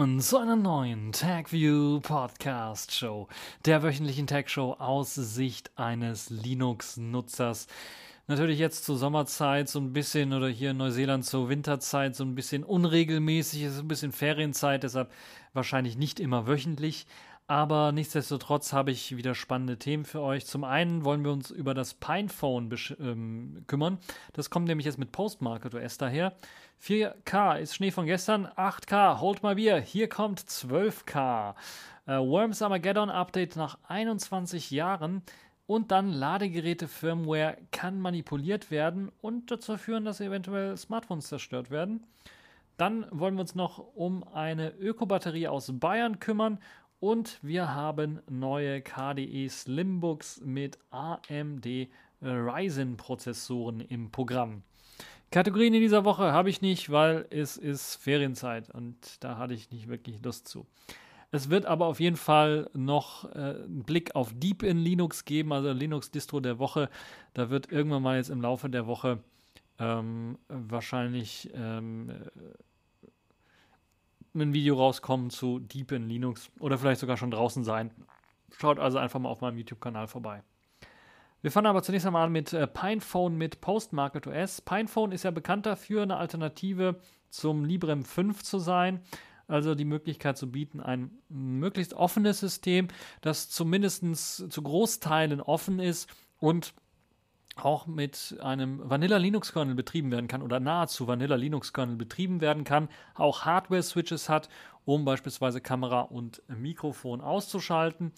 Willkommen zu einer neuen TagView Podcast Show, der wöchentlichen Tag Show aus Sicht eines Linux-Nutzers. Natürlich jetzt zur Sommerzeit so ein bisschen oder hier in Neuseeland zur Winterzeit so ein bisschen unregelmäßig, es ist ein bisschen Ferienzeit, deshalb wahrscheinlich nicht immer wöchentlich. Aber nichtsdestotrotz habe ich wieder spannende Themen für euch. Zum einen wollen wir uns über das Pinephone ähm, kümmern. Das kommt nämlich jetzt mit Postmarket OS daher. 4K ist Schnee von gestern. 8K, hold my beer. Hier kommt 12K. Äh, Worms Armageddon Update nach 21 Jahren. Und dann Ladegeräte-Firmware kann manipuliert werden und dazu führen, dass eventuell Smartphones zerstört werden. Dann wollen wir uns noch um eine Ökobatterie aus Bayern kümmern und wir haben neue KDE Slimbooks mit AMD Ryzen Prozessoren im Programm. Kategorien in dieser Woche habe ich nicht, weil es ist Ferienzeit und da hatte ich nicht wirklich Lust zu. Es wird aber auf jeden Fall noch äh, einen Blick auf Deep in Linux geben, also Linux-Distro der Woche. Da wird irgendwann mal jetzt im Laufe der Woche ähm, wahrscheinlich ähm, ein Video rauskommen zu Deep in Linux oder vielleicht sogar schon draußen sein. Schaut also einfach mal auf meinem YouTube-Kanal vorbei. Wir fangen aber zunächst einmal an mit äh, Pinephone mit Postmarket OS. Pinephone ist ja bekannt dafür, eine Alternative zum Librem 5 zu sein. Also die Möglichkeit zu bieten, ein möglichst offenes System, das zumindest zu Großteilen offen ist und auch mit einem Vanilla Linux Kernel betrieben werden kann oder nahezu Vanilla Linux Kernel betrieben werden kann, auch Hardware Switches hat, um beispielsweise Kamera und Mikrofon auszuschalten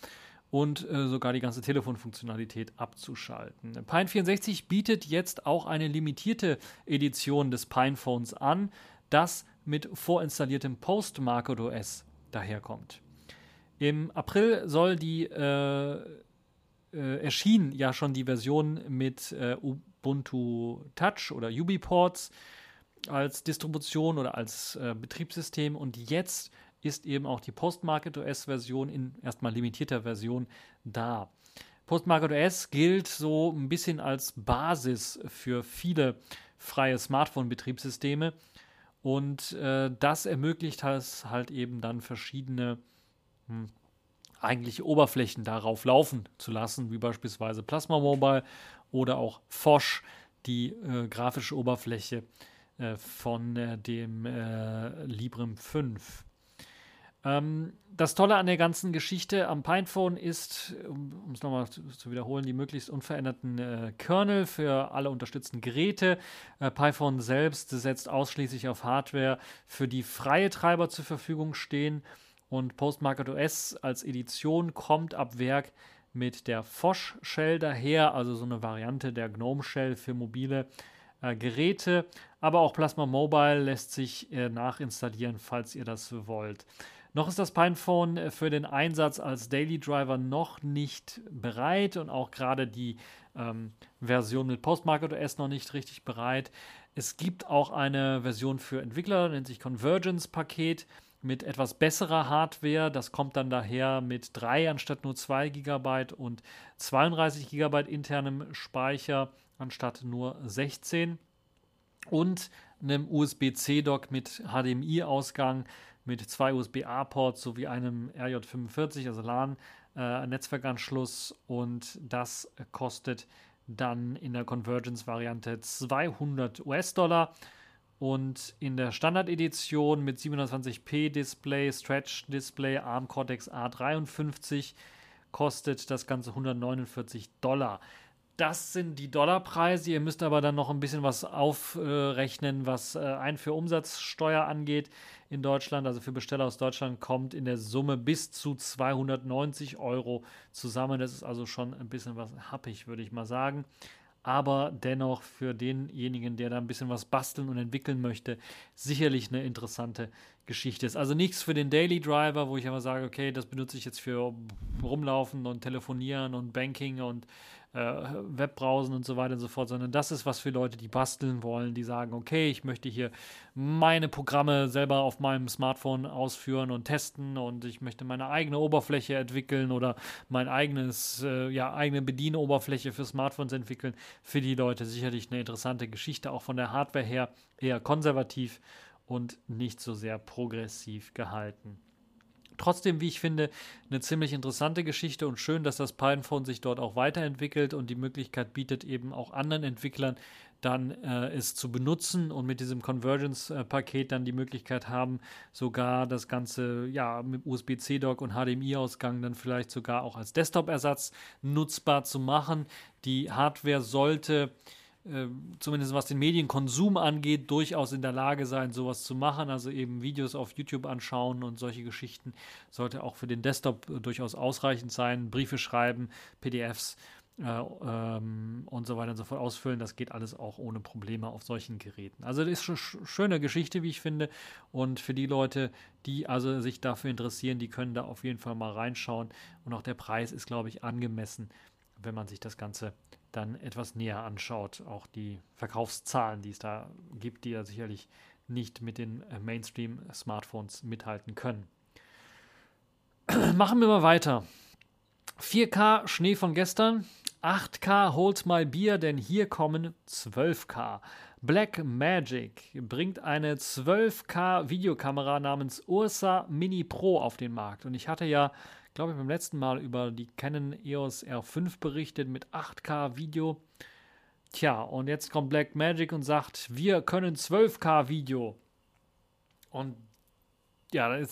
und äh, sogar die ganze Telefonfunktionalität abzuschalten. Pine64 bietet jetzt auch eine limitierte Edition des Pinephones an, das mit vorinstalliertem Postmarket OS daherkommt. Im April soll die äh, äh, erschien ja schon die Version mit äh, Ubuntu Touch oder UbiPorts als Distribution oder als äh, Betriebssystem und jetzt ist eben auch die Postmarket OS Version in erstmal limitierter Version da. Postmarket OS gilt so ein bisschen als Basis für viele freie Smartphone-Betriebssysteme und äh, das ermöglicht es halt eben dann verschiedene hm, eigentliche Oberflächen darauf laufen zu lassen, wie beispielsweise Plasma Mobile oder auch Fosch, die äh, grafische Oberfläche äh, von äh, dem äh, Librem 5. Ähm, das Tolle an der ganzen Geschichte am Pinephone ist, um es nochmal zu, zu, wiederholen, die möglichst unveränderten äh, Kernel für alle unterstützten Geräte. Äh, Python selbst setzt ausschließlich auf Hardware, für die freie Treiber zur Verfügung stehen und Postmarket OS als Edition kommt ab Werk mit der Fosch Shell daher, also so eine Variante der GNOME Shell für mobile äh, Geräte. Aber auch Plasma Mobile lässt sich äh, nachinstallieren, falls ihr das wollt. Noch ist das Pinephone äh, für den Einsatz als Daily Driver noch nicht bereit und auch gerade die ähm, Version mit Postmarket OS noch nicht richtig bereit. Es gibt auch eine Version für Entwickler, nennt sich Convergence Paket mit etwas besserer Hardware. Das kommt dann daher mit 3 anstatt nur 2 GB und 32 GB internem Speicher anstatt nur 16 und einem USB-C-Dock mit HDMI-Ausgang mit zwei USB-A-Ports sowie einem RJ45, also LAN-Netzwerkanschluss äh, und das kostet dann in der Convergence-Variante 200 US-Dollar. Und in der Standard-Edition mit 720p Display, Stretch Display, ARM Cortex A53 kostet das Ganze 149 Dollar. Das sind die Dollarpreise. Ihr müsst aber dann noch ein bisschen was aufrechnen, was äh, Einfuhr-Umsatzsteuer angeht in Deutschland. Also für Besteller aus Deutschland kommt in der Summe bis zu 290 Euro zusammen. Das ist also schon ein bisschen was happig, würde ich mal sagen aber dennoch für denjenigen, der da ein bisschen was basteln und entwickeln möchte, sicherlich eine interessante Geschichte ist. Also nichts für den Daily Driver, wo ich aber sage, okay, das benutze ich jetzt für Rumlaufen und Telefonieren und Banking und äh, Webbrowsen und so weiter und so fort, sondern das ist was für Leute, die basteln wollen, die sagen, okay, ich möchte hier meine Programme selber auf meinem Smartphone ausführen und testen und ich möchte meine eigene Oberfläche entwickeln oder mein eigenes, äh, ja, eigene Bedienoberfläche für Smartphones entwickeln. Für die Leute sicherlich eine interessante Geschichte, auch von der Hardware her eher konservativ und nicht so sehr progressiv gehalten. Trotzdem, wie ich finde, eine ziemlich interessante Geschichte und schön, dass das Pinephone sich dort auch weiterentwickelt und die Möglichkeit bietet, eben auch anderen Entwicklern dann äh, es zu benutzen und mit diesem Convergence-Paket dann die Möglichkeit haben, sogar das Ganze ja mit USB-C-Dock und HDMI-Ausgang dann vielleicht sogar auch als Desktop-Ersatz nutzbar zu machen. Die Hardware sollte äh, zumindest was den Medienkonsum angeht, durchaus in der Lage sein, sowas zu machen. Also eben Videos auf YouTube anschauen und solche Geschichten sollte auch für den Desktop äh, durchaus ausreichend sein. Briefe schreiben, PDFs äh, ähm, und so weiter und so fort ausfüllen. Das geht alles auch ohne Probleme auf solchen Geräten. Also das ist eine schöne Geschichte, wie ich finde. Und für die Leute, die also sich dafür interessieren, die können da auf jeden Fall mal reinschauen. Und auch der Preis ist, glaube ich, angemessen, wenn man sich das Ganze dann etwas näher anschaut. Auch die Verkaufszahlen, die es da gibt, die ja sicherlich nicht mit den äh, Mainstream-Smartphones mithalten können. Machen wir mal weiter. 4K Schnee von gestern, 8K Hold My Beer, denn hier kommen 12K. Black Magic bringt eine 12K Videokamera namens Ursa Mini Pro auf den Markt. Und ich hatte ja glaube ich, beim letzten Mal über die Canon EOS R5 berichtet mit 8K Video. Tja, und jetzt kommt Black Magic und sagt, wir können 12K Video. Und ja, da äh,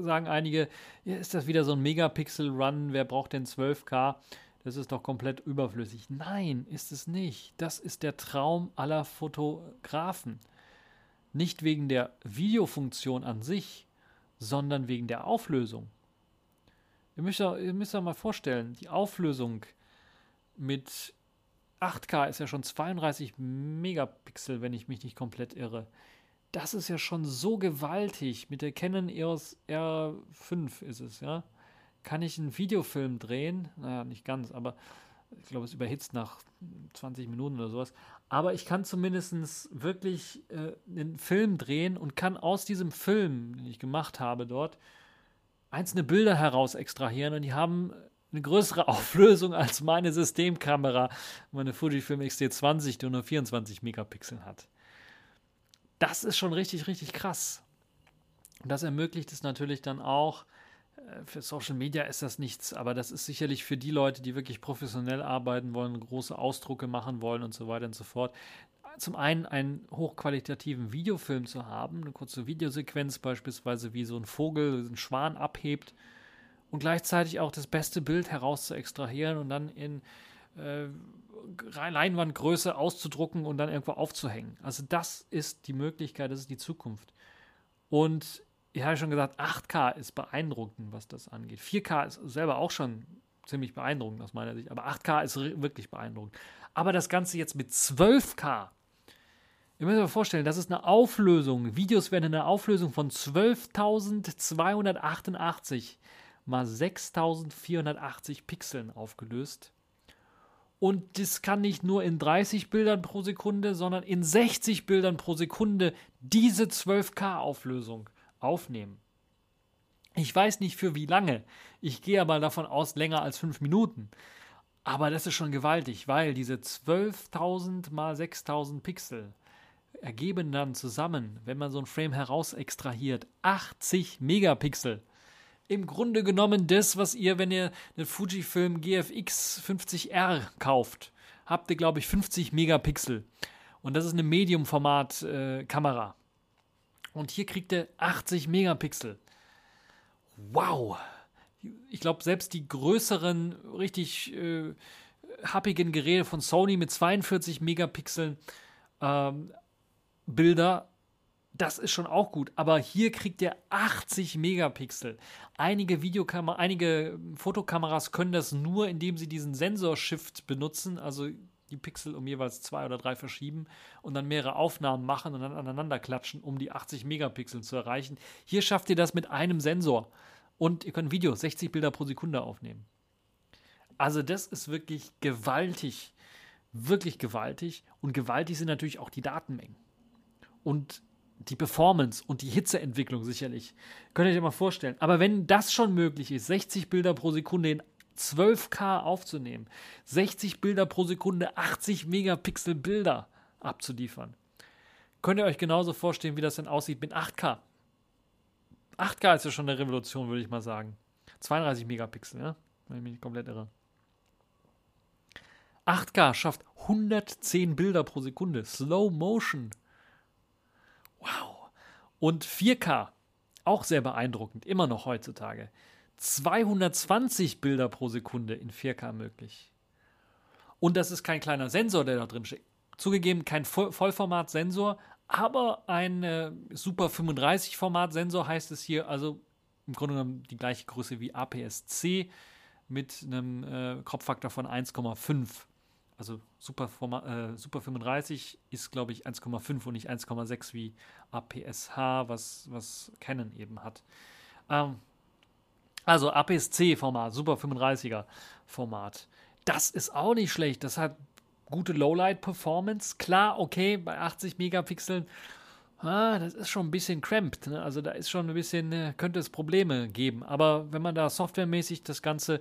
sagen einige, ist das wieder so ein Megapixel-Run? Wer braucht denn 12K? Das ist doch komplett überflüssig. Nein, ist es nicht. Das ist der Traum aller Fotografen. Nicht wegen der Videofunktion an sich, sondern wegen der Auflösung. Ihr müsst, ihr müsst euch mal vorstellen, die Auflösung mit 8K ist ja schon 32 Megapixel, wenn ich mich nicht komplett irre. Das ist ja schon so gewaltig. Mit der Canon EOS R5 ist es, ja. Kann ich einen Videofilm drehen? Naja, nicht ganz, aber ich glaube, es überhitzt nach 20 Minuten oder sowas. Aber ich kann zumindest wirklich äh, einen Film drehen und kann aus diesem Film, den ich gemacht habe dort, einzelne Bilder heraus extrahieren und die haben eine größere Auflösung als meine Systemkamera, meine Fujifilm X-T20, die nur 24 Megapixel hat. Das ist schon richtig, richtig krass. Und das ermöglicht es natürlich dann auch, für Social Media ist das nichts, aber das ist sicherlich für die Leute, die wirklich professionell arbeiten wollen, große Ausdrucke machen wollen und so weiter und so fort, zum einen einen hochqualitativen Videofilm zu haben, eine kurze Videosequenz beispielsweise, wie so ein Vogel, ein Schwan abhebt und gleichzeitig auch das beste Bild heraus zu extrahieren und dann in äh, Leinwandgröße auszudrucken und dann irgendwo aufzuhängen. Also das ist die Möglichkeit, das ist die Zukunft. Und ich habe schon gesagt, 8K ist beeindruckend, was das angeht. 4K ist selber auch schon ziemlich beeindruckend aus meiner Sicht, aber 8K ist wirklich beeindruckend. Aber das Ganze jetzt mit 12K Ihr müsst euch vorstellen, das ist eine Auflösung. Videos werden in einer Auflösung von 12.288 mal 6.480 Pixeln aufgelöst. Und das kann nicht nur in 30 Bildern pro Sekunde, sondern in 60 Bildern pro Sekunde diese 12K-Auflösung aufnehmen. Ich weiß nicht für wie lange. Ich gehe aber davon aus, länger als 5 Minuten. Aber das ist schon gewaltig, weil diese 12.000 mal 6.000 Pixel ergeben dann zusammen, wenn man so ein Frame heraus extrahiert, 80 Megapixel. Im Grunde genommen das, was ihr, wenn ihr einen Fujifilm GFX 50R kauft, habt ihr, glaube ich, 50 Megapixel. Und das ist eine Medium-Format-Kamera. Und hier kriegt ihr 80 Megapixel. Wow! Ich glaube, selbst die größeren, richtig äh, happigen Geräte von Sony mit 42 Megapixeln ähm, Bilder, das ist schon auch gut. Aber hier kriegt ihr 80 Megapixel. Einige Videokamera, einige Fotokameras können das nur, indem sie diesen Sensor-Shift benutzen, also die Pixel um jeweils zwei oder drei verschieben und dann mehrere Aufnahmen machen und dann aneinander klatschen, um die 80 Megapixel zu erreichen. Hier schafft ihr das mit einem Sensor und ihr könnt Video 60 Bilder pro Sekunde aufnehmen. Also das ist wirklich gewaltig, wirklich gewaltig und gewaltig sind natürlich auch die Datenmengen und die Performance und die Hitzeentwicklung sicherlich. Könnt ihr euch mal vorstellen. Aber wenn das schon möglich ist, 60 Bilder pro Sekunde in 12K aufzunehmen, 60 Bilder pro Sekunde, 80 Megapixel Bilder abzuliefern, könnt ihr euch genauso vorstellen, wie das denn aussieht mit 8K. 8K ist ja schon eine Revolution, würde ich mal sagen. 32 Megapixel, ja? Wenn ich mich nicht komplett irre. 8K schafft 110 Bilder pro Sekunde. Slow Motion. Wow. Und 4K, auch sehr beeindruckend, immer noch heutzutage. 220 Bilder pro Sekunde in 4K möglich. Und das ist kein kleiner Sensor, der da drin steht. Zugegeben, kein Vollformat-Sensor, aber ein äh, Super 35-Format-Sensor heißt es hier, also im Grunde genommen die gleiche Größe wie APS-C mit einem äh, Kropffaktor von 1,5. Also Super, Format, äh, Super 35 ist, glaube ich, 1,5 und nicht 1,6 wie APS-H, was, was Canon eben hat. Ähm, also APS-C-Format, Super 35er Format. Das ist auch nicht schlecht. Das hat gute Lowlight-Performance. Klar, okay, bei 80 Megapixeln, ah, das ist schon ein bisschen cramped. Ne? Also da ist schon ein bisschen, äh, könnte es Probleme geben. Aber wenn man da softwaremäßig das Ganze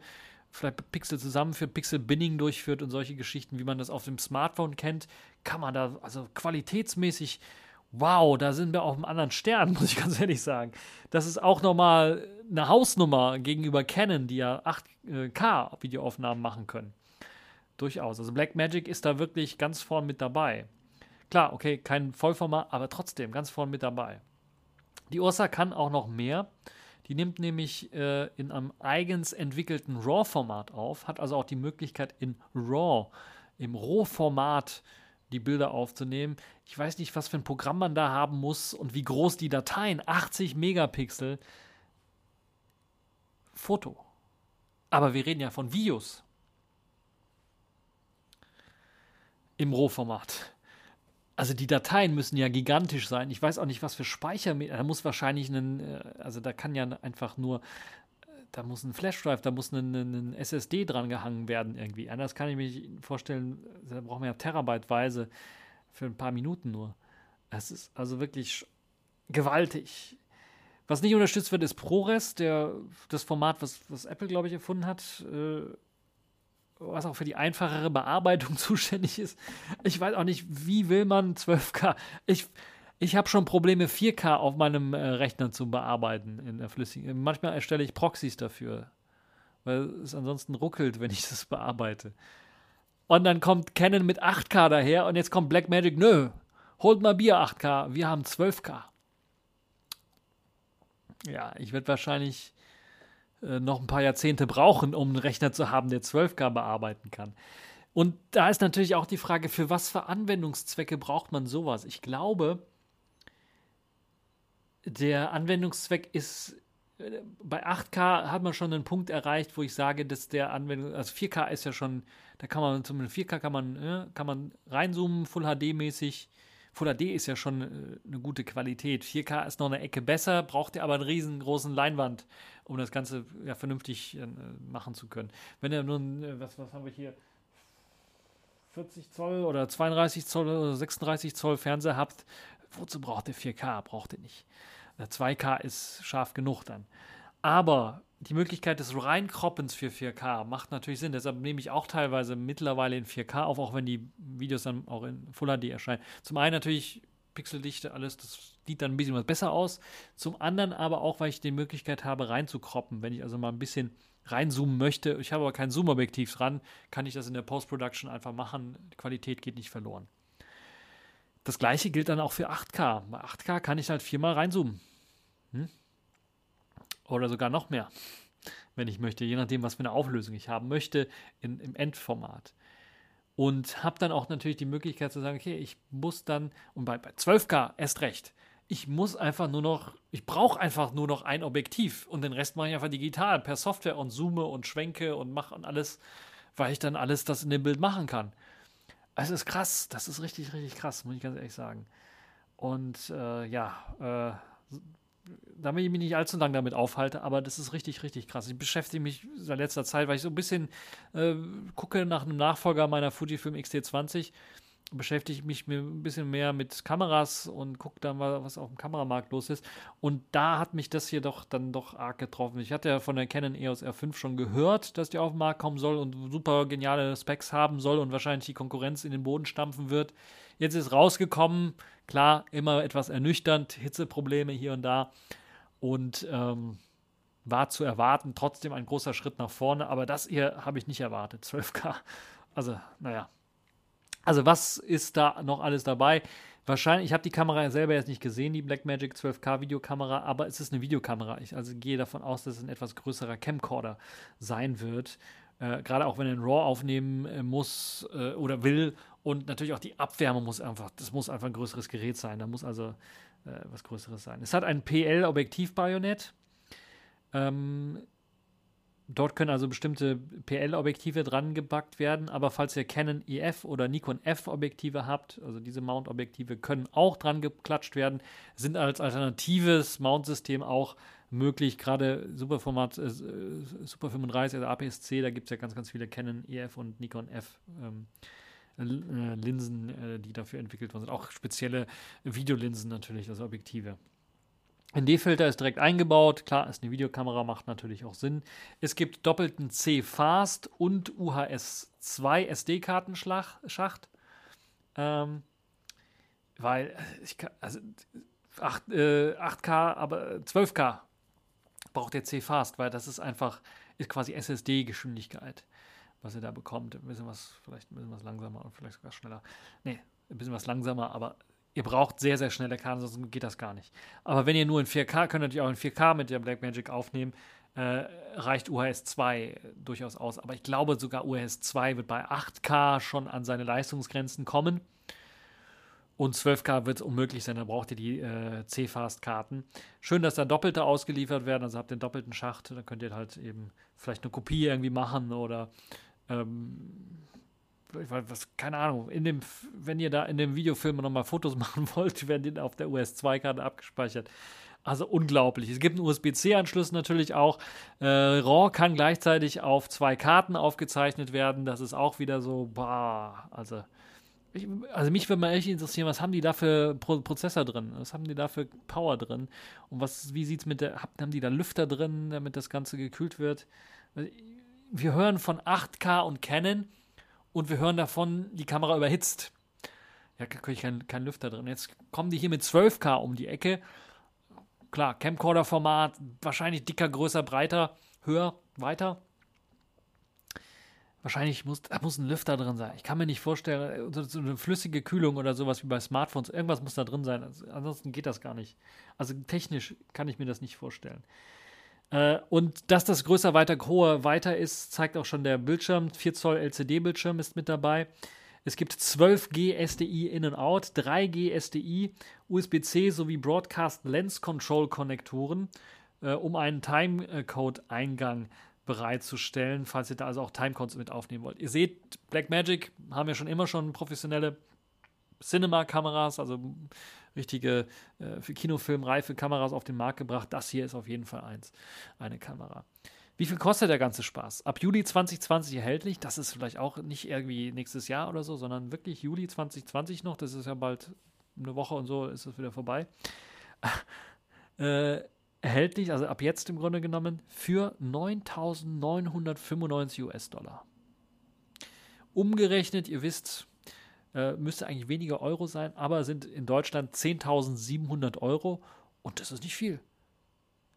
vielleicht Pixel zusammenführt, Pixel-Binning durchführt und solche Geschichten, wie man das auf dem Smartphone kennt, kann man da also qualitätsmäßig, wow, da sind wir auf einem anderen Stern, muss ich ganz ehrlich sagen. Das ist auch nochmal eine Hausnummer gegenüber Canon, die ja 8K äh, Videoaufnahmen machen können. Durchaus. Also Blackmagic ist da wirklich ganz vorn mit dabei. Klar, okay, kein Vollformat, aber trotzdem ganz vorn mit dabei. Die Ursa kann auch noch mehr. Die nimmt nämlich äh, in einem eigens entwickelten RAW-Format auf, hat also auch die Möglichkeit in RAW, im Rohformat die Bilder aufzunehmen. Ich weiß nicht, was für ein Programm man da haben muss und wie groß die Dateien, 80 Megapixel. Foto. Aber wir reden ja von Videos. im Rohformat. Also die Dateien müssen ja gigantisch sein. Ich weiß auch nicht, was für Speicher. Da muss wahrscheinlich ein, äh, also da kann ja einfach nur, da muss ein Flashdrive, da muss ein, ein SSD dran gehangen werden irgendwie. Anders kann ich mir vorstellen, da brauchen wir ja Terabyteweise für ein paar Minuten nur. Das ist also wirklich gewaltig. Was nicht unterstützt wird, ist ProRes, der, das Format, was, was Apple, glaube ich, erfunden hat. Äh, was auch für die einfachere Bearbeitung zuständig ist. Ich weiß auch nicht, wie will man 12K. Ich, ich habe schon Probleme, 4K auf meinem äh, Rechner zu bearbeiten in der flüssigen. Manchmal erstelle ich Proxys dafür, weil es ansonsten ruckelt, wenn ich das bearbeite. Und dann kommt Canon mit 8K daher und jetzt kommt Blackmagic, nö, holt mal Bier 8K, wir haben 12K. Ja, ich werde wahrscheinlich äh, noch ein paar Jahrzehnte brauchen, um einen Rechner zu haben, der 12K bearbeiten kann. Und da ist natürlich auch die Frage, für was für Anwendungszwecke braucht man sowas? Ich glaube, der Anwendungszweck ist äh, bei 8K hat man schon einen Punkt erreicht, wo ich sage, dass der Anwendung, also 4K ist ja schon, da kann man zumindest 4K kann man, ja, kann man reinzoomen, Full HD mäßig. Full HD ist ja schon äh, eine gute Qualität. 4K ist noch eine Ecke besser, braucht ihr aber einen riesengroßen Leinwand, um das Ganze ja vernünftig äh, machen zu können. Wenn ihr nun, äh, was, was haben wir hier? 40 Zoll oder 32 Zoll oder 36 Zoll Fernseher habt, wozu braucht ihr 4K? Braucht ihr nicht. 2K äh, ist scharf genug dann. Aber die Möglichkeit des Reinkroppens für 4K macht natürlich Sinn. Deshalb nehme ich auch teilweise mittlerweile in 4K auf, auch wenn die Videos dann auch in Full HD erscheinen. Zum einen natürlich Pixeldichte, alles, das sieht dann ein bisschen was besser aus. Zum anderen aber auch, weil ich die Möglichkeit habe, reinzukroppen. Wenn ich also mal ein bisschen reinzoomen möchte, ich habe aber kein Zoom-Objektiv dran, kann ich das in der Post-Production einfach machen. Die Qualität geht nicht verloren. Das gleiche gilt dann auch für 8K. Bei 8K kann ich halt viermal reinzoomen. Hm? Oder sogar noch mehr, wenn ich möchte, je nachdem, was für eine Auflösung ich haben möchte in, im Endformat. Und habe dann auch natürlich die Möglichkeit zu sagen, okay, ich muss dann, und bei, bei 12K erst recht, ich muss einfach nur noch, ich brauche einfach nur noch ein Objektiv und den Rest mache ich einfach digital per Software und zoome und schwenke und mache und alles, weil ich dann alles das in dem Bild machen kann. Es ist krass, das ist richtig, richtig krass, muss ich ganz ehrlich sagen. Und äh, ja, äh, damit ich mich nicht allzu lange damit aufhalte, aber das ist richtig, richtig krass. Ich beschäftige mich seit letzter Zeit, weil ich so ein bisschen äh, gucke nach einem Nachfolger meiner Fujifilm X-T20, beschäftige ich mich ein bisschen mehr mit Kameras und gucke dann mal, was auf dem Kameramarkt los ist. Und da hat mich das hier doch dann doch arg getroffen. Ich hatte ja von der Canon EOS R5 schon gehört, dass die auf den Markt kommen soll und super geniale Specs haben soll und wahrscheinlich die Konkurrenz in den Boden stampfen wird Jetzt ist rausgekommen, klar, immer etwas ernüchternd, Hitzeprobleme hier und da. Und ähm, war zu erwarten, trotzdem ein großer Schritt nach vorne, aber das hier habe ich nicht erwartet, 12K. Also, naja. Also, was ist da noch alles dabei? Wahrscheinlich, ich habe die Kamera selber jetzt nicht gesehen, die Blackmagic 12K Videokamera, aber es ist eine Videokamera. Ich also gehe davon aus, dass es ein etwas größerer Camcorder sein wird. Äh, Gerade auch wenn er einen RAW aufnehmen äh, muss äh, oder will. Und natürlich auch die Abwärme muss einfach, das muss einfach ein größeres Gerät sein. Da muss also äh, was Größeres sein. Es hat ein PL-Objektiv-Bajonett. Ähm, Dort können also bestimmte PL-Objektive dran gebackt werden, aber falls ihr Canon EF oder Nikon F-Objektive habt, also diese Mount-Objektive können auch dran geklatscht werden, sind als alternatives Mount-System auch möglich, gerade Superformat äh, Super 35, also APS-C, da gibt es ja ganz, ganz viele Canon EF und Nikon F ähm, äh, Linsen, äh, die dafür entwickelt worden sind. Auch spezielle Videolinsen natürlich, also Objektive. ND-Filter ist direkt eingebaut. Klar, ist eine Videokamera, macht natürlich auch Sinn. Es gibt doppelten C-Fast und UHS-2 SD-Kartenschacht. Ähm, weil äh, ich kann, also 8, äh, 8K, aber 12K braucht der C-Fast, weil das ist einfach, ist quasi SSD-Geschwindigkeit, was ihr da bekommt. Ein bisschen was, vielleicht ein bisschen was langsamer und vielleicht sogar schneller. Nee, ein bisschen was langsamer, aber ihr braucht sehr, sehr schnelle Karten, sonst geht das gar nicht. Aber wenn ihr nur in 4K, könnt ihr natürlich auch in 4K mit der Blackmagic aufnehmen, äh, reicht UHS 2 durchaus aus. Aber ich glaube sogar UHS 2 wird bei 8K schon an seine Leistungsgrenzen kommen. Und 12K wird es unmöglich sein, da braucht ihr die äh, C-Fast-Karten. Schön, dass da Doppelte ausgeliefert werden, also habt ihr den doppelten Schacht, dann könnt ihr halt eben vielleicht eine Kopie irgendwie machen oder ähm, was, keine Ahnung, in dem, wenn ihr da in dem Videofilm nochmal Fotos machen wollt, werden die auf der US-2-Karte abgespeichert. Also unglaublich. Es gibt einen USB-C-Anschluss natürlich auch. Äh, RAW kann gleichzeitig auf zwei Karten aufgezeichnet werden. Das ist auch wieder so, bah, also. Ich, also mich würde mal echt interessieren, was haben die da für Pro Prozessor drin? Was haben die da für Power drin? Und was, wie sieht es mit der, haben die da Lüfter drin, damit das Ganze gekühlt wird? Wir hören von 8K und Canon und wir hören davon, die Kamera überhitzt. Ja, da ich keinen kein Lüfter drin. Jetzt kommen die hier mit 12K um die Ecke. Klar, Camcorder-Format, wahrscheinlich dicker, größer, breiter, höher, weiter. Wahrscheinlich muss, da muss ein Lüfter drin sein. Ich kann mir nicht vorstellen, so, eine flüssige Kühlung oder sowas wie bei Smartphones, irgendwas muss da drin sein. Also, ansonsten geht das gar nicht. Also technisch kann ich mir das nicht vorstellen. Äh, und dass das größer, weiter, hoher, weiter ist, zeigt auch schon der Bildschirm. 4 Zoll LCD-Bildschirm ist mit dabei. Es gibt 12G SDI In und Out, 3G SDI, USB-C sowie Broadcast Lens Control Konnektoren, äh, um einen Timecode-Eingang bereitzustellen, falls ihr da also auch Timecodes mit aufnehmen wollt. Ihr seht, Blackmagic haben ja schon immer schon professionelle Cinema-Kameras, also richtige äh, für Kinofilm reife Kameras auf den Markt gebracht. Das hier ist auf jeden Fall eins, eine Kamera. Wie viel kostet der ganze Spaß? Ab Juli 2020 erhältlich. Das ist vielleicht auch nicht irgendwie nächstes Jahr oder so, sondern wirklich Juli 2020 noch. Das ist ja bald eine Woche und so ist es wieder vorbei. äh, erhältlich, also ab jetzt im Grunde genommen, für 9.995 US-Dollar. Umgerechnet, ihr wisst, äh, müsste eigentlich weniger Euro sein, aber sind in Deutschland 10.700 Euro und das ist nicht viel.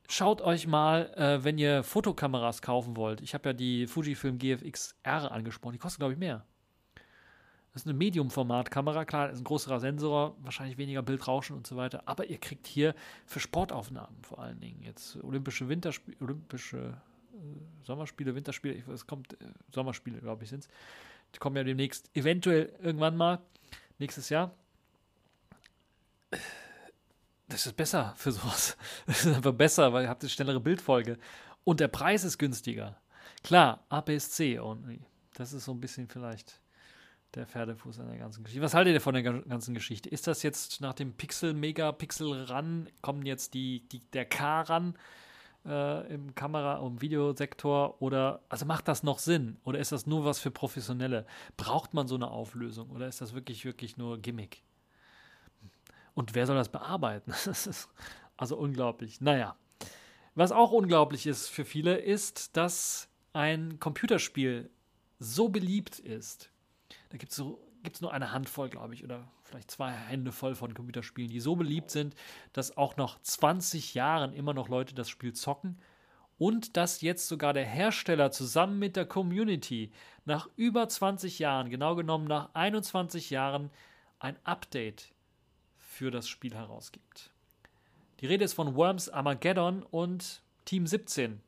Schaut euch mal, äh, wenn ihr Fotokameras kaufen wollt. Ich habe ja die Fujifilm GFX R angesprochen. Die kostet, glaube ich, mehr. Das ist eine Medium-Format-Kamera. Klar, ist ein größerer Sensor, wahrscheinlich weniger Bildrauschen und so weiter. Aber ihr kriegt hier für Sportaufnahmen vor allen Dingen jetzt olympische Winterspiele, olympische äh, Sommerspiele, Winterspiele, es kommt äh, Sommerspiele, glaube ich, sind es die kommen ja demnächst, eventuell irgendwann mal, nächstes Jahr. Das ist besser für sowas. Das ist einfach besser, weil ihr habt eine schnellere Bildfolge. Und der Preis ist günstiger. Klar, APS-C only. Das ist so ein bisschen vielleicht der Pferdefuß an der ganzen Geschichte. Was haltet ihr von der ganzen Geschichte? Ist das jetzt nach dem Pixel, Megapixel ran, kommen jetzt die, die, der K ran? Äh, im Kamera- und Videosektor oder also macht das noch Sinn oder ist das nur was für Professionelle? Braucht man so eine Auflösung oder ist das wirklich wirklich nur Gimmick? Und wer soll das bearbeiten? Das ist also unglaublich. Naja, was auch unglaublich ist für viele, ist, dass ein Computerspiel so beliebt ist. Da gibt es so gibt es nur eine Handvoll, glaube ich, oder vielleicht zwei Hände voll von Computerspielen, die so beliebt sind, dass auch nach 20 Jahren immer noch Leute das Spiel zocken und dass jetzt sogar der Hersteller zusammen mit der Community nach über 20 Jahren, genau genommen nach 21 Jahren, ein Update für das Spiel herausgibt. Die Rede ist von Worms Armageddon und Team 17.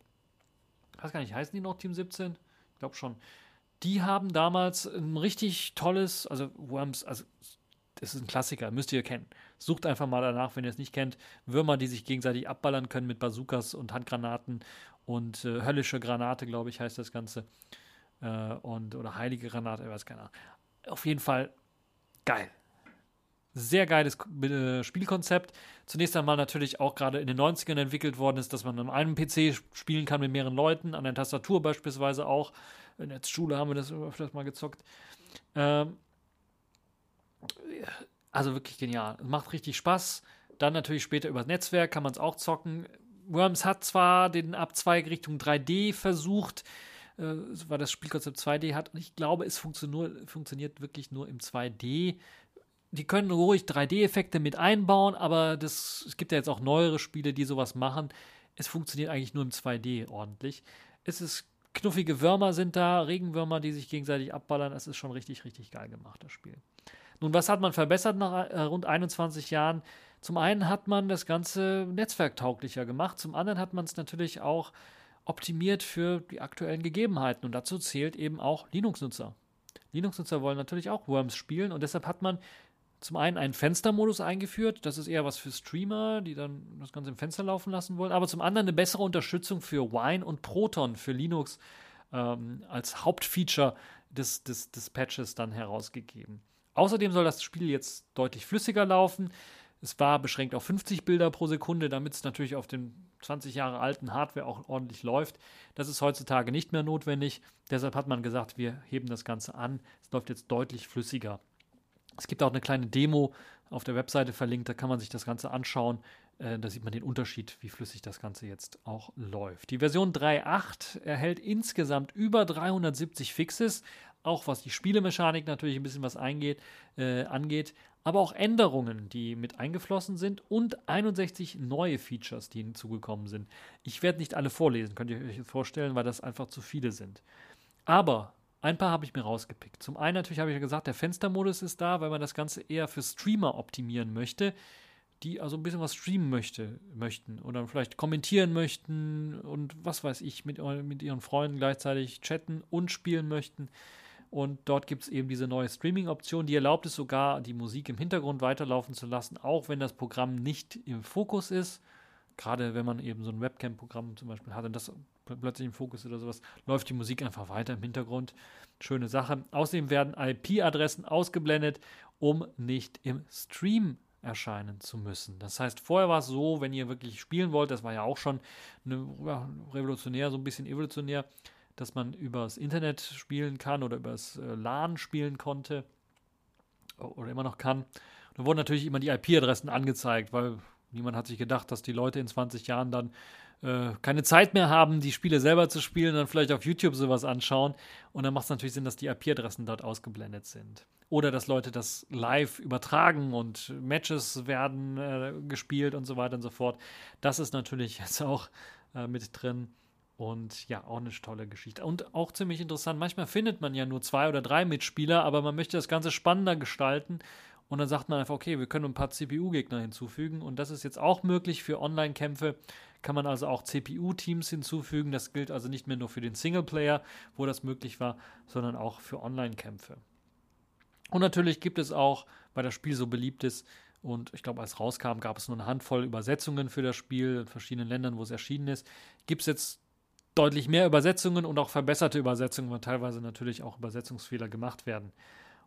Ich weiß gar nicht, heißen die noch Team 17? Ich glaube schon. Die haben damals ein richtig tolles, also Worms, also das ist ein Klassiker, müsst ihr kennen. Sucht einfach mal danach, wenn ihr es nicht kennt. Würmer, die sich gegenseitig abballern können mit Bazookas und Handgranaten und äh, höllische Granate, glaube ich, heißt das Ganze. Äh, und, oder heilige Granate, ich weiß keine Ahnung. Auf jeden Fall geil. Sehr geiles äh, Spielkonzept. Zunächst einmal natürlich auch gerade in den 90ern entwickelt worden ist, dass man an einem PC spielen kann mit mehreren Leuten, an der Tastatur beispielsweise auch. In der Schule haben wir das öfters mal gezockt. Ähm, also wirklich genial. Macht richtig Spaß. Dann natürlich später über das Netzwerk kann man es auch zocken. Worms hat zwar den Abzweig Richtung 3D versucht, äh, weil das Spielkonzept 2D hat. Und ich glaube, es funktioniert, funktioniert wirklich nur im 2D. Die können ruhig 3D-Effekte mit einbauen, aber das, es gibt ja jetzt auch neuere Spiele, die sowas machen. Es funktioniert eigentlich nur im 2D ordentlich. Es ist knuffige Würmer sind da, Regenwürmer, die sich gegenseitig abballern. Es ist schon richtig, richtig geil gemacht, das Spiel. Nun, was hat man verbessert nach äh, rund 21 Jahren? Zum einen hat man das Ganze netzwerktauglicher gemacht, zum anderen hat man es natürlich auch optimiert für die aktuellen Gegebenheiten und dazu zählt eben auch Linux-Nutzer. Linux-Nutzer wollen natürlich auch Worms spielen und deshalb hat man zum einen einen Fenstermodus eingeführt, das ist eher was für Streamer, die dann das Ganze im Fenster laufen lassen wollen, aber zum anderen eine bessere Unterstützung für Wine und Proton für Linux ähm, als Hauptfeature des, des, des Patches dann herausgegeben. Außerdem soll das Spiel jetzt deutlich flüssiger laufen. Es war beschränkt auf 50 Bilder pro Sekunde, damit es natürlich auf den 20 Jahre alten Hardware auch ordentlich läuft. Das ist heutzutage nicht mehr notwendig. Deshalb hat man gesagt, wir heben das Ganze an. Es läuft jetzt deutlich flüssiger. Es gibt auch eine kleine Demo auf der Webseite verlinkt, da kann man sich das Ganze anschauen. Äh, da sieht man den Unterschied, wie flüssig das Ganze jetzt auch läuft. Die Version 3.8 erhält insgesamt über 370 Fixes, auch was die Spielemechanik natürlich ein bisschen was eingeht, äh, angeht, aber auch Änderungen, die mit eingeflossen sind und 61 neue Features, die hinzugekommen sind. Ich werde nicht alle vorlesen, könnt ihr euch vorstellen, weil das einfach zu viele sind. Aber ein paar habe ich mir rausgepickt. Zum einen natürlich habe ich ja gesagt, der Fenstermodus ist da, weil man das Ganze eher für Streamer optimieren möchte, die also ein bisschen was streamen möchte, möchten oder vielleicht kommentieren möchten und was weiß ich, mit, mit ihren Freunden gleichzeitig chatten und spielen möchten. Und dort gibt es eben diese neue Streaming-Option, die erlaubt es sogar, die Musik im Hintergrund weiterlaufen zu lassen, auch wenn das Programm nicht im Fokus ist. Gerade wenn man eben so ein Webcam-Programm zum Beispiel hat und das plötzlich im Fokus oder sowas, läuft die Musik einfach weiter im Hintergrund. Schöne Sache. Außerdem werden IP-Adressen ausgeblendet, um nicht im Stream erscheinen zu müssen. Das heißt, vorher war es so, wenn ihr wirklich spielen wollt, das war ja auch schon eine, ja, revolutionär, so ein bisschen evolutionär, dass man übers Internet spielen kann oder übers äh, LAN spielen konnte oder immer noch kann. Da wurden natürlich immer die IP-Adressen angezeigt, weil niemand hat sich gedacht, dass die Leute in 20 Jahren dann äh, keine Zeit mehr haben, die Spiele selber zu spielen, dann vielleicht auf YouTube sowas anschauen. Und dann macht es natürlich Sinn, dass die IP-Adressen dort ausgeblendet sind. Oder dass Leute das live übertragen und Matches werden äh, gespielt und so weiter und so fort. Das ist natürlich jetzt auch äh, mit drin. Und ja, auch eine tolle Geschichte. Und auch ziemlich interessant. Manchmal findet man ja nur zwei oder drei Mitspieler, aber man möchte das Ganze spannender gestalten. Und dann sagt man einfach, okay, wir können ein paar CPU-Gegner hinzufügen. Und das ist jetzt auch möglich für Online-Kämpfe. Kann man also auch CPU-Teams hinzufügen. Das gilt also nicht mehr nur für den Singleplayer, wo das möglich war, sondern auch für Online-Kämpfe. Und natürlich gibt es auch, weil das Spiel so beliebt ist, und ich glaube, als rauskam, gab es nur eine Handvoll Übersetzungen für das Spiel in verschiedenen Ländern, wo es erschienen ist. Gibt es jetzt deutlich mehr Übersetzungen und auch verbesserte Übersetzungen, weil teilweise natürlich auch Übersetzungsfehler gemacht werden.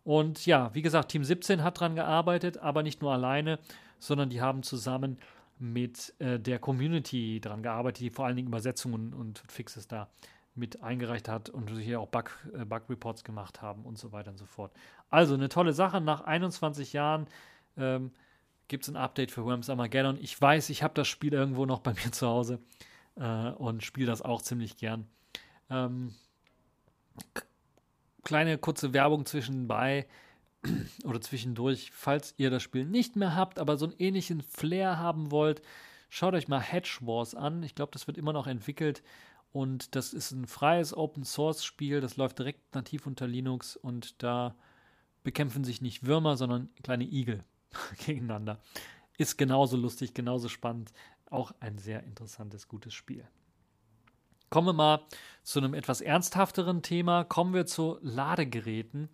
Und ja, wie gesagt, Team 17 hat daran gearbeitet, aber nicht nur alleine, sondern die haben zusammen mit äh, der Community daran gearbeitet, die vor allen Dingen Übersetzungen und Fixes da mit eingereicht hat und hier auch Bug, äh, Bug gemacht haben und so weiter und so fort. Also eine tolle Sache. Nach 21 Jahren ähm, gibt es ein Update für Worms Armageddon. Ich weiß, ich habe das Spiel irgendwo noch bei mir zu Hause äh, und spiele das auch ziemlich gern. Ähm, kleine kurze Werbung zwischenbei. Oder zwischendurch, falls ihr das Spiel nicht mehr habt, aber so einen ähnlichen Flair haben wollt, schaut euch mal Hedge Wars an. Ich glaube, das wird immer noch entwickelt und das ist ein freies Open Source Spiel, das läuft direkt nativ unter Linux und da bekämpfen sich nicht Würmer, sondern kleine Igel gegeneinander. Ist genauso lustig, genauso spannend, auch ein sehr interessantes, gutes Spiel. Kommen wir mal zu einem etwas ernsthafteren Thema. Kommen wir zu Ladegeräten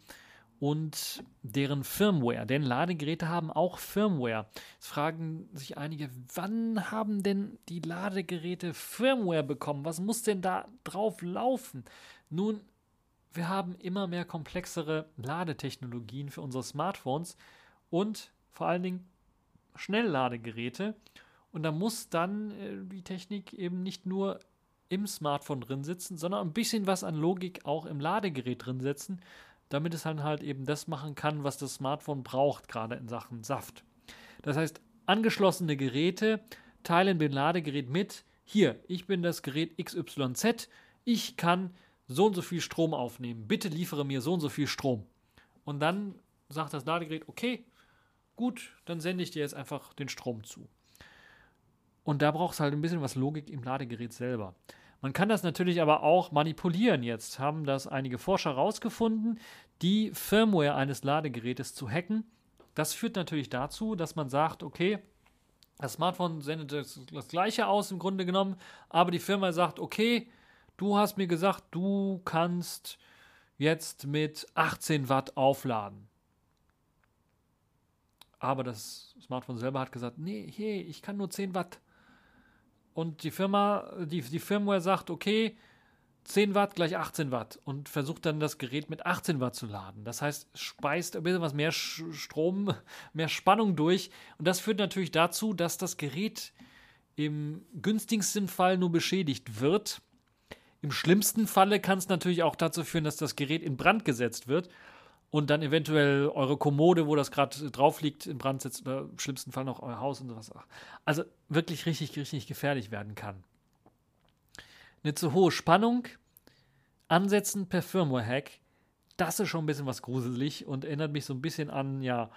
und deren Firmware. Denn Ladegeräte haben auch Firmware. Jetzt fragen sich einige, wann haben denn die Ladegeräte Firmware bekommen? Was muss denn da drauf laufen? Nun, wir haben immer mehr komplexere Ladetechnologien für unsere Smartphones und vor allen Dingen Schnellladegeräte. Und da muss dann äh, die Technik eben nicht nur im Smartphone drin sitzen, sondern ein bisschen was an Logik auch im Ladegerät drin setzen, damit es dann halt eben das machen kann, was das Smartphone braucht, gerade in Sachen Saft. Das heißt, angeschlossene Geräte teilen dem Ladegerät mit, hier, ich bin das Gerät XYZ, ich kann so und so viel Strom aufnehmen, bitte liefere mir so und so viel Strom. Und dann sagt das Ladegerät, okay, gut, dann sende ich dir jetzt einfach den Strom zu. Und da braucht es halt ein bisschen was Logik im Ladegerät selber. Man kann das natürlich aber auch manipulieren. Jetzt haben das einige Forscher herausgefunden, die Firmware eines Ladegerätes zu hacken. Das führt natürlich dazu, dass man sagt, okay, das Smartphone sendet das, das gleiche aus im Grunde genommen, aber die Firma sagt, okay, du hast mir gesagt, du kannst jetzt mit 18 Watt aufladen. Aber das Smartphone selber hat gesagt, nee, hey, ich kann nur 10 Watt und die Firma, die, die Firmware sagt, okay, 10 Watt gleich 18 Watt und versucht dann das Gerät mit 18 Watt zu laden. Das heißt, speist ein bisschen was mehr Strom, mehr Spannung durch. Und das führt natürlich dazu, dass das Gerät im günstigsten Fall nur beschädigt wird. Im schlimmsten Falle kann es natürlich auch dazu führen, dass das Gerät in Brand gesetzt wird und dann eventuell eure Kommode, wo das gerade drauf liegt, in Brand setzt oder im schlimmsten Fall noch euer Haus und sowas. Also wirklich richtig, richtig gefährlich werden kann. Eine zu hohe Spannung ansetzen per Firmware-Hack, das ist schon ein bisschen was gruselig und erinnert mich so ein bisschen an, ja,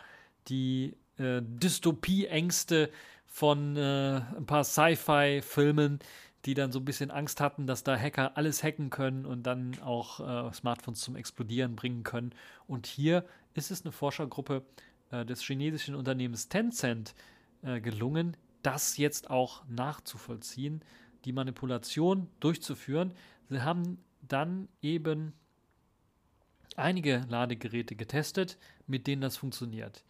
die äh, Dystopie-Ängste von äh, ein paar Sci-Fi-Filmen, die dann so ein bisschen Angst hatten, dass da Hacker alles hacken können und dann auch äh, Smartphones zum Explodieren bringen können. Und hier ist es eine Forschergruppe äh, des chinesischen Unternehmens Tencent äh, gelungen, das jetzt auch nachzuvollziehen, die Manipulation durchzuführen. Sie haben dann eben einige Ladegeräte getestet, mit denen das funktioniert.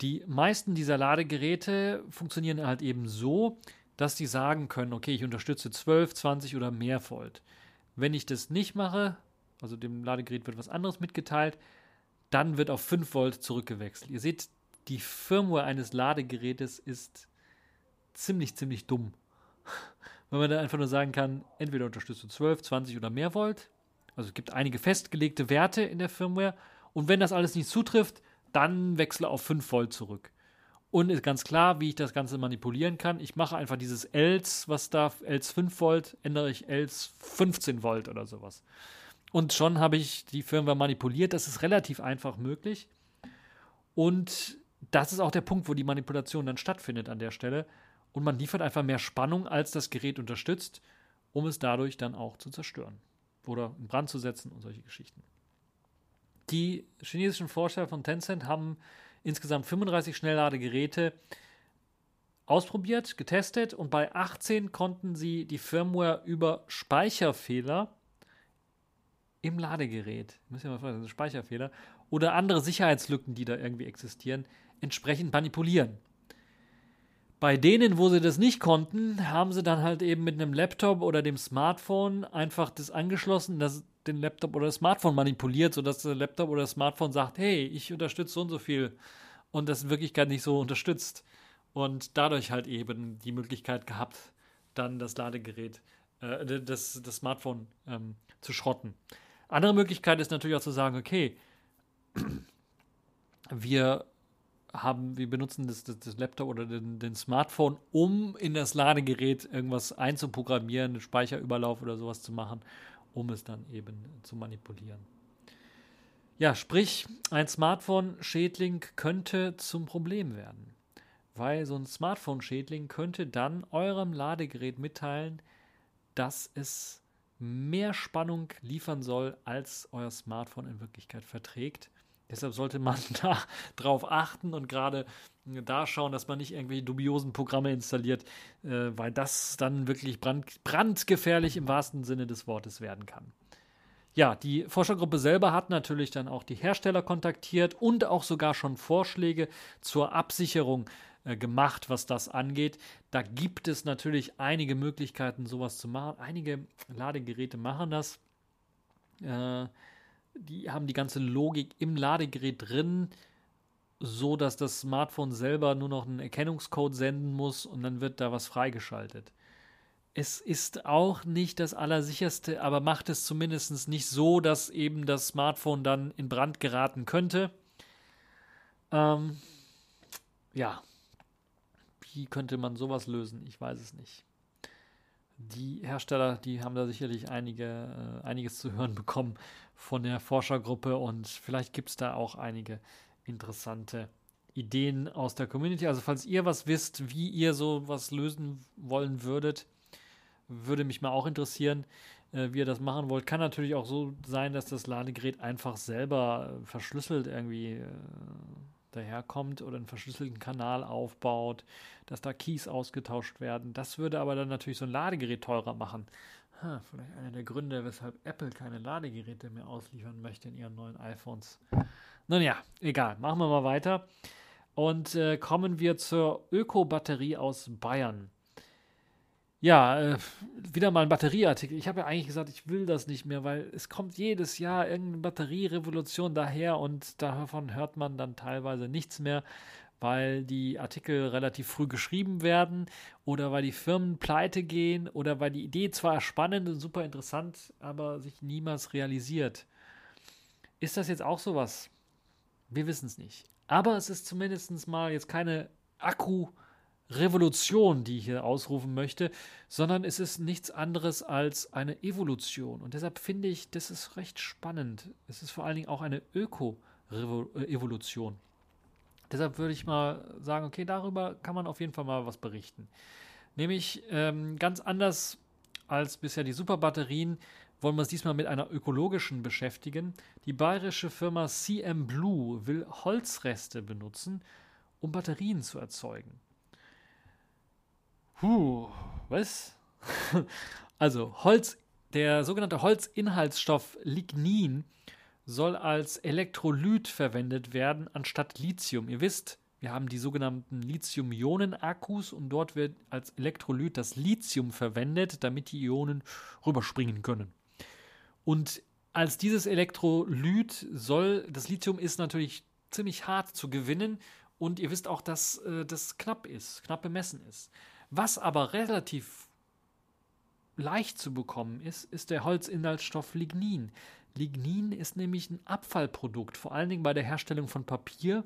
Die meisten dieser Ladegeräte funktionieren halt eben so, dass die sagen können, okay, ich unterstütze 12, 20 oder mehr Volt. Wenn ich das nicht mache, also dem Ladegerät wird was anderes mitgeteilt, dann wird auf 5 Volt zurückgewechselt. Ihr seht, die Firmware eines Ladegerätes ist ziemlich, ziemlich dumm. Wenn man dann einfach nur sagen kann, entweder unterstützt du 12, 20 oder mehr Volt. Also es gibt einige festgelegte Werte in der Firmware. Und wenn das alles nicht zutrifft, dann wechsle auf 5 Volt zurück. Und ist ganz klar, wie ich das Ganze manipulieren kann. Ich mache einfach dieses Els, was da, Els 5 Volt, ändere ich Els 15 Volt oder sowas. Und schon habe ich die Firmware manipuliert. Das ist relativ einfach möglich. Und das ist auch der Punkt, wo die Manipulation dann stattfindet an der Stelle. Und man liefert einfach mehr Spannung, als das Gerät unterstützt, um es dadurch dann auch zu zerstören oder in Brand zu setzen und solche Geschichten. Die chinesischen Forscher von Tencent haben insgesamt 35 Schnellladegeräte ausprobiert, getestet und bei 18 konnten sie die Firmware über Speicherfehler im Ladegerät, müssen wir mal fragen, Speicherfehler oder andere Sicherheitslücken, die da irgendwie existieren, entsprechend manipulieren. Bei denen, wo sie das nicht konnten, haben sie dann halt eben mit einem Laptop oder dem Smartphone einfach das angeschlossen, das, den Laptop oder das Smartphone manipuliert, sodass der Laptop oder das Smartphone sagt, hey, ich unterstütze so und so viel und das in Wirklichkeit nicht so unterstützt. Und dadurch halt eben die Möglichkeit gehabt, dann das Ladegerät, äh, das, das Smartphone ähm, zu schrotten. Andere Möglichkeit ist natürlich auch zu sagen, okay, wir haben, wir benutzen das, das, das Laptop oder den, den, Smartphone, um in das Ladegerät irgendwas einzuprogrammieren, einen Speicherüberlauf oder sowas zu machen, um es dann eben zu manipulieren. Ja, sprich, ein Smartphone-Schädling könnte zum Problem werden. Weil so ein Smartphone-Schädling könnte dann eurem Ladegerät mitteilen, dass es mehr Spannung liefern soll, als euer Smartphone in Wirklichkeit verträgt. Deshalb sollte man da drauf achten und gerade da schauen, dass man nicht irgendwelche dubiosen Programme installiert, äh, weil das dann wirklich brand, brandgefährlich im wahrsten Sinne des Wortes werden kann. Ja, die Forschergruppe selber hat natürlich dann auch die Hersteller kontaktiert und auch sogar schon Vorschläge zur Absicherung äh, gemacht, was das angeht. Da gibt es natürlich einige Möglichkeiten, sowas zu machen. Einige Ladegeräte machen das. Äh, die haben die ganze Logik im Ladegerät drin, so dass das Smartphone selber nur noch einen Erkennungscode senden muss und dann wird da was freigeschaltet. Es ist auch nicht das Allersicherste, aber macht es zumindest nicht so, dass eben das Smartphone dann in Brand geraten könnte. Ähm, ja, wie könnte man sowas lösen? Ich weiß es nicht. Die Hersteller, die haben da sicherlich einige, äh, einiges zu hören bekommen von der Forschergruppe und vielleicht gibt es da auch einige interessante Ideen aus der Community. Also falls ihr was wisst, wie ihr sowas lösen wollen würdet, würde mich mal auch interessieren, äh, wie ihr das machen wollt. Kann natürlich auch so sein, dass das Ladegerät einfach selber verschlüsselt irgendwie äh, daherkommt oder einen verschlüsselten Kanal aufbaut, dass da Keys ausgetauscht werden. Das würde aber dann natürlich so ein Ladegerät teurer machen. Ha, vielleicht einer der Gründe, weshalb Apple keine Ladegeräte mehr ausliefern möchte in ihren neuen iPhones. Nun ja, egal. Machen wir mal weiter. Und äh, kommen wir zur Öko-Batterie aus Bayern. Ja, äh, wieder mal ein Batterieartikel. Ich habe ja eigentlich gesagt, ich will das nicht mehr, weil es kommt jedes Jahr irgendeine Batterierevolution daher und davon hört man dann teilweise nichts mehr, weil die Artikel relativ früh geschrieben werden oder weil die Firmen pleite gehen oder weil die Idee zwar spannend und super interessant, aber sich niemals realisiert. Ist das jetzt auch sowas? Wir wissen es nicht. Aber es ist zumindest mal jetzt keine Akku- Revolution, die ich hier ausrufen möchte, sondern es ist nichts anderes als eine Evolution. Und deshalb finde ich, das ist recht spannend. Es ist vor allen Dingen auch eine Öko-Evolution. Deshalb würde ich mal sagen, okay, darüber kann man auf jeden Fall mal was berichten. Nämlich ähm, ganz anders als bisher die Superbatterien wollen wir uns diesmal mit einer ökologischen beschäftigen. Die bayerische Firma CM Blue will Holzreste benutzen, um Batterien zu erzeugen. Puh, was? also Holz, der sogenannte Holzinhaltsstoff Lignin soll als Elektrolyt verwendet werden anstatt Lithium. Ihr wisst, wir haben die sogenannten Lithium-Ionen-Akkus und dort wird als Elektrolyt das Lithium verwendet, damit die Ionen rüberspringen können. Und als dieses Elektrolyt soll, das Lithium ist natürlich ziemlich hart zu gewinnen und ihr wisst auch, dass äh, das knapp ist, knapp bemessen ist. Was aber relativ leicht zu bekommen ist, ist der Holzinhaltsstoff Lignin. Lignin ist nämlich ein Abfallprodukt, vor allen Dingen bei der Herstellung von Papier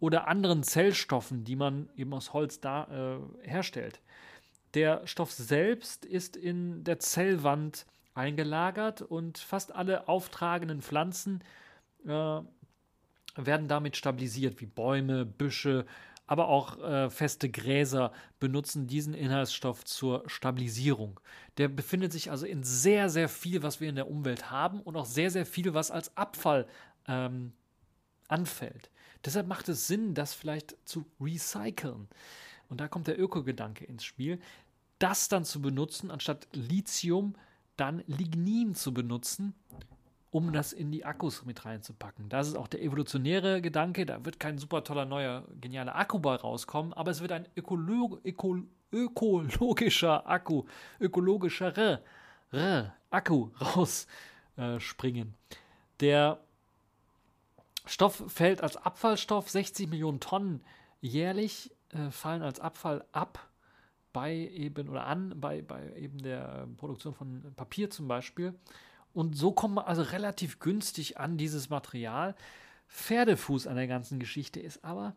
oder anderen Zellstoffen, die man eben aus Holz da äh, herstellt. Der Stoff selbst ist in der Zellwand eingelagert und fast alle auftragenden Pflanzen äh, werden damit stabilisiert, wie Bäume, Büsche, aber auch äh, feste Gräser benutzen diesen Inhaltsstoff zur Stabilisierung. Der befindet sich also in sehr, sehr viel, was wir in der Umwelt haben und auch sehr, sehr viel, was als Abfall ähm, anfällt. Deshalb macht es Sinn, das vielleicht zu recyceln. Und da kommt der Ökogedanke ins Spiel. Das dann zu benutzen, anstatt Lithium, dann Lignin zu benutzen um das in die Akkus mit reinzupacken. Das ist auch der evolutionäre Gedanke. Da wird kein super toller neuer genialer Akku bei rauskommen, aber es wird ein ökolo öko ökologischer Akku, ökologischere Akku rausspringen. Äh, der Stoff fällt als Abfallstoff, 60 Millionen Tonnen jährlich äh, fallen als Abfall ab bei eben oder an bei, bei eben der Produktion von Papier zum Beispiel. Und so kommt man also relativ günstig an dieses Material. Pferdefuß an der ganzen Geschichte ist aber,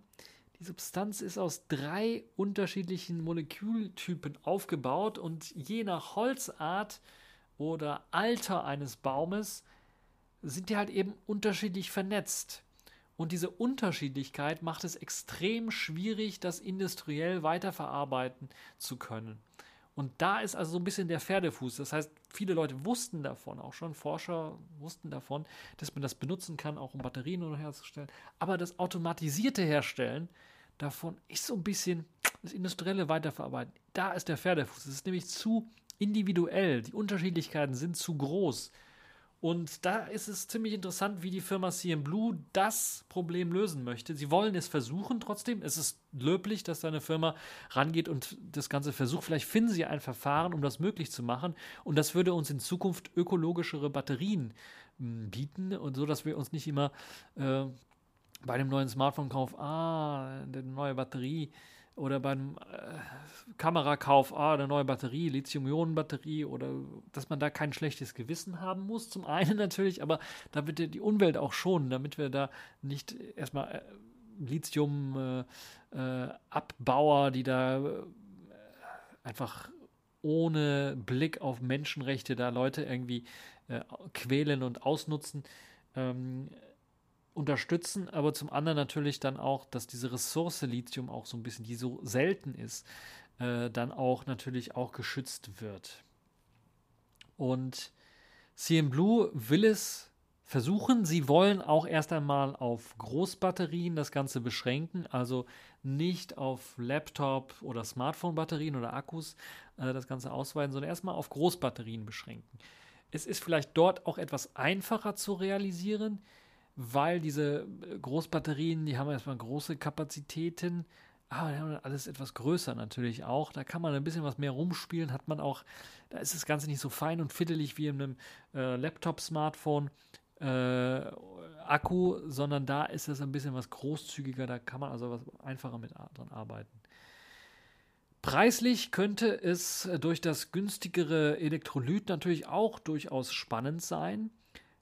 die Substanz ist aus drei unterschiedlichen Molekültypen aufgebaut und je nach Holzart oder Alter eines Baumes sind die halt eben unterschiedlich vernetzt. Und diese Unterschiedlichkeit macht es extrem schwierig, das industriell weiterverarbeiten zu können. Und da ist also so ein bisschen der Pferdefuß. Das heißt, viele Leute wussten davon, auch schon Forscher wussten davon, dass man das benutzen kann, auch um Batterien herzustellen. Aber das automatisierte Herstellen davon ist so ein bisschen das industrielle Weiterverarbeiten. Da ist der Pferdefuß. Es ist nämlich zu individuell. Die Unterschiedlichkeiten sind zu groß. Und da ist es ziemlich interessant, wie die Firma CM Blue das Problem lösen möchte. Sie wollen es versuchen trotzdem. Es ist löblich, dass da eine Firma rangeht und das Ganze versucht. Vielleicht finden sie ein Verfahren, um das möglich zu machen. Und das würde uns in Zukunft ökologischere Batterien hm, bieten und so, dass wir uns nicht immer äh, bei einem neuen Smartphone-Kauf, ah, eine neue Batterie, oder beim äh, Kamerakauf, ah, eine neue Batterie, Lithium-Ionen-Batterie oder dass man da kein schlechtes Gewissen haben muss, zum einen natürlich, aber da wird die Umwelt auch schonen, damit wir da nicht erstmal äh, Lithium-Abbauer, äh, die da äh, einfach ohne Blick auf Menschenrechte da Leute irgendwie äh, quälen und ausnutzen. Ähm, unterstützen, aber zum anderen natürlich dann auch, dass diese Ressource Lithium auch so ein bisschen, die so selten ist, äh, dann auch natürlich auch geschützt wird. Und CM Blue will es versuchen. Sie wollen auch erst einmal auf Großbatterien das Ganze beschränken, also nicht auf Laptop- oder Smartphone-Batterien oder Akkus äh, das Ganze ausweiten, sondern erstmal auf Großbatterien beschränken. Es ist vielleicht dort auch etwas einfacher zu realisieren weil diese äh, Großbatterien, die haben erstmal große Kapazitäten, aber die haben alles etwas größer natürlich auch. Da kann man ein bisschen was mehr rumspielen, hat man auch, da ist das Ganze nicht so fein und fiddelig wie in einem äh, Laptop-Smartphone. Äh, Akku, sondern da ist es ein bisschen was großzügiger, da kann man also was einfacher mit dran arbeiten. Preislich könnte es durch das günstigere Elektrolyt natürlich auch durchaus spannend sein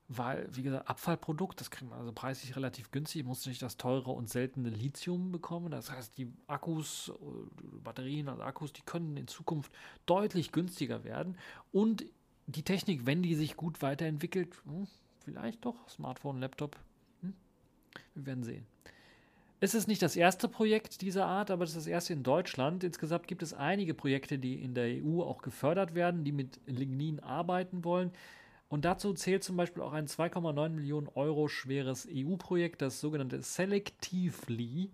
weil, wie gesagt, Abfallprodukt, das kriegt man also preislich relativ günstig, muss nicht das teure und seltene Lithium bekommen. Das heißt, die Akkus, äh, Batterien, also Akkus, die können in Zukunft deutlich günstiger werden. Und die Technik, wenn die sich gut weiterentwickelt, hm, vielleicht doch, Smartphone, Laptop, hm, wir werden sehen. Es ist nicht das erste Projekt dieser Art, aber es ist das erste in Deutschland. Insgesamt gibt es einige Projekte, die in der EU auch gefördert werden, die mit Lignin arbeiten wollen. Und dazu zählt zum Beispiel auch ein 2,9 Millionen Euro schweres EU-Projekt, das sogenannte Selectively,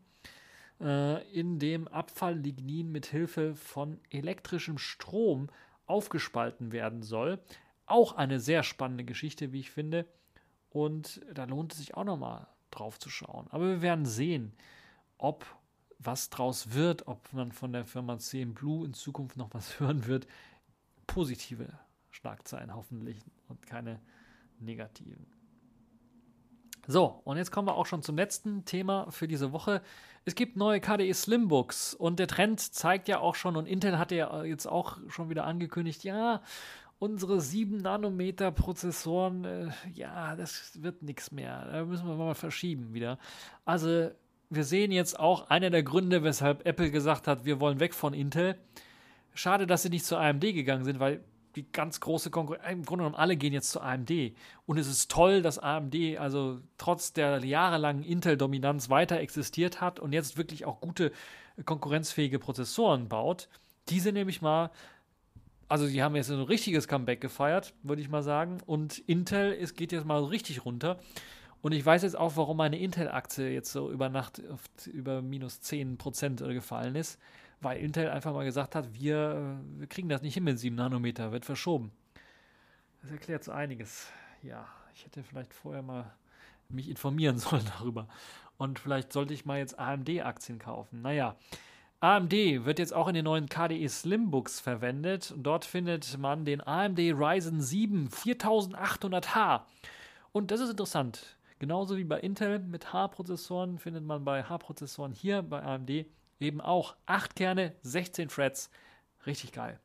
äh, in dem Abfalllignin mit Hilfe von elektrischem Strom aufgespalten werden soll. Auch eine sehr spannende Geschichte, wie ich finde. Und da lohnt es sich auch nochmal drauf zu schauen. Aber wir werden sehen, ob was draus wird, ob man von der Firma CM Blue in Zukunft noch was hören wird. Positive Schlagzeilen hoffentlich und keine negativen. So, und jetzt kommen wir auch schon zum letzten Thema für diese Woche. Es gibt neue KDE Slimbooks und der Trend zeigt ja auch schon, und Intel hat ja jetzt auch schon wieder angekündigt, ja, unsere 7 Nanometer Prozessoren, äh, ja, das wird nichts mehr. Da müssen wir mal verschieben wieder. Also, wir sehen jetzt auch einer der Gründe, weshalb Apple gesagt hat, wir wollen weg von Intel. Schade, dass sie nicht zu AMD gegangen sind, weil die ganz große Konkurrenz, im Grunde genommen alle gehen jetzt zu AMD. Und es ist toll, dass AMD also trotz der jahrelangen Intel-Dominanz weiter existiert hat und jetzt wirklich auch gute konkurrenzfähige Prozessoren baut. Diese nämlich mal, also die haben jetzt ein richtiges Comeback gefeiert, würde ich mal sagen. Und Intel ist, geht jetzt mal richtig runter. Und ich weiß jetzt auch, warum meine Intel-Aktie jetzt so über Nacht über minus 10% gefallen ist weil Intel einfach mal gesagt hat, wir, wir kriegen das nicht hin mit 7 Nanometer, wird verschoben. Das erklärt so einiges. Ja, ich hätte vielleicht vorher mal mich informieren sollen darüber. Und vielleicht sollte ich mal jetzt AMD-Aktien kaufen. Naja, AMD wird jetzt auch in den neuen KDE Slimbooks verwendet. Dort findet man den AMD Ryzen 7 4800H. Und das ist interessant. Genauso wie bei Intel mit H-Prozessoren findet man bei H-Prozessoren hier bei AMD eben auch 8 Kerne, 16 Threads. Richtig geil.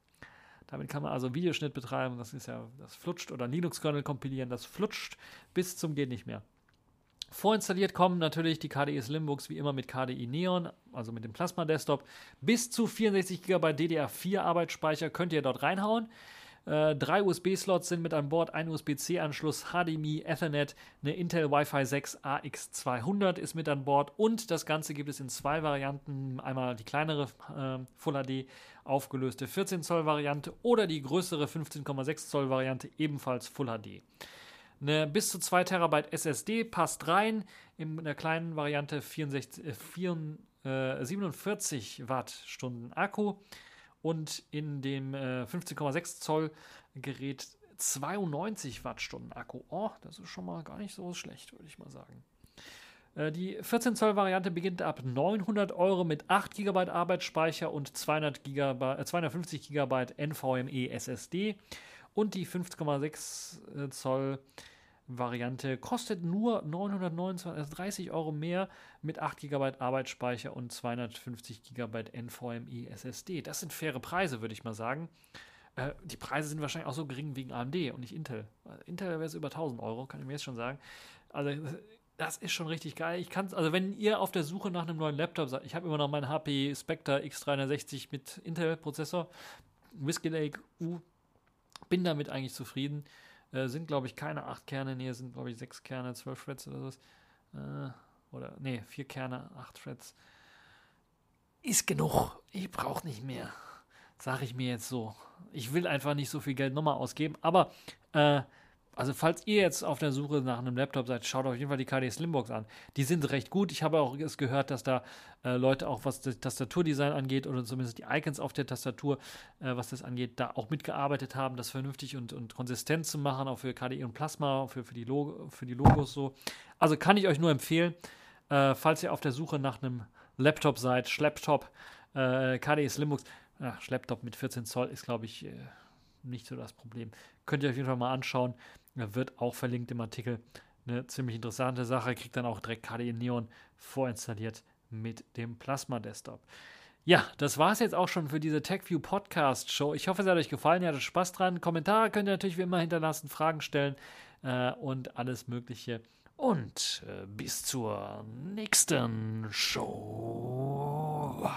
Damit kann man also Videoschnitt betreiben. Das ist ja, das flutscht oder Linux-Kernel kompilieren. Das flutscht bis zum geht nicht mehr. Vorinstalliert kommen natürlich die KDE Slimbooks wie immer mit KDE Neon, also mit dem Plasma Desktop. Bis zu 64 GB DDR4 Arbeitsspeicher könnt ihr dort reinhauen. Äh, drei USB-Slots sind mit an Bord, ein USB-C-Anschluss, HDMI, Ethernet, eine Intel Wi-Fi 6 AX200 ist mit an Bord und das Ganze gibt es in zwei Varianten. Einmal die kleinere äh, Full HD aufgelöste 14 Zoll Variante oder die größere 15,6 Zoll Variante ebenfalls Full HD. Eine bis zu 2 Terabyte SSD passt rein. In der kleinen Variante 64, äh, 4, äh, 47 Wattstunden Akku und in dem äh, 15,6 Zoll Gerät 92 Wattstunden Akku. Oh, das ist schon mal gar nicht so schlecht, würde ich mal sagen. Äh, die 14 Zoll Variante beginnt ab 900 Euro mit 8 GB Arbeitsspeicher und 200 GB, äh, 250 GB NVMe SSD. Und die 5,6 äh, Zoll Variante kostet nur 929, also 30 Euro mehr mit 8 GB Arbeitsspeicher und 250 GB NVMe SSD. Das sind faire Preise, würde ich mal sagen. Äh, die Preise sind wahrscheinlich auch so gering wegen AMD und nicht Intel. Intel wäre es über 1000 Euro, kann ich mir jetzt schon sagen. Also das ist schon richtig geil. Ich kann also wenn ihr auf der Suche nach einem neuen Laptop seid, ich habe immer noch meinen HP Spectre X360 mit Intel-Prozessor, Whiskey Lake U, bin damit eigentlich zufrieden. Äh, sind, glaube ich, keine 8 Kerne, nee, sind, glaube ich, 6 Kerne, 12 Threads oder sowas. Äh, oder, nee, 4 Kerne, 8 Threads. Ist genug. Ich brauche nicht mehr. Sage ich mir jetzt so. Ich will einfach nicht so viel Geld nochmal ausgeben. Aber äh, also falls ihr jetzt auf der Suche nach einem Laptop seid, schaut auf jeden Fall die KD Slimbox an. Die sind recht gut. Ich habe auch gehört, dass da äh, Leute auch, was das Tastaturdesign angeht oder zumindest die Icons auf der Tastatur, äh, was das angeht, da auch mitgearbeitet haben, das vernünftig und, und konsistent zu machen, auch für KDE und Plasma, für, für, die, Logo, für die Logos so. Also kann ich euch nur empfehlen, äh, falls ihr auf der Suche nach einem Laptop seid, Schlepptop, äh, KDE Slimbox, Schlepptop mit 14 Zoll ist, glaube ich, äh, nicht so das Problem. Könnt ihr auf jeden Fall mal anschauen. Wird auch verlinkt im Artikel. Eine ziemlich interessante Sache. Kriegt dann auch direkt KDE Neon vorinstalliert mit dem Plasma Desktop. Ja, das war es jetzt auch schon für diese TechView Podcast Show. Ich hoffe, es hat euch gefallen. Ihr hattet Spaß dran. Kommentare könnt ihr natürlich wie immer hinterlassen, Fragen stellen äh, und alles Mögliche. Und äh, bis zur nächsten Show.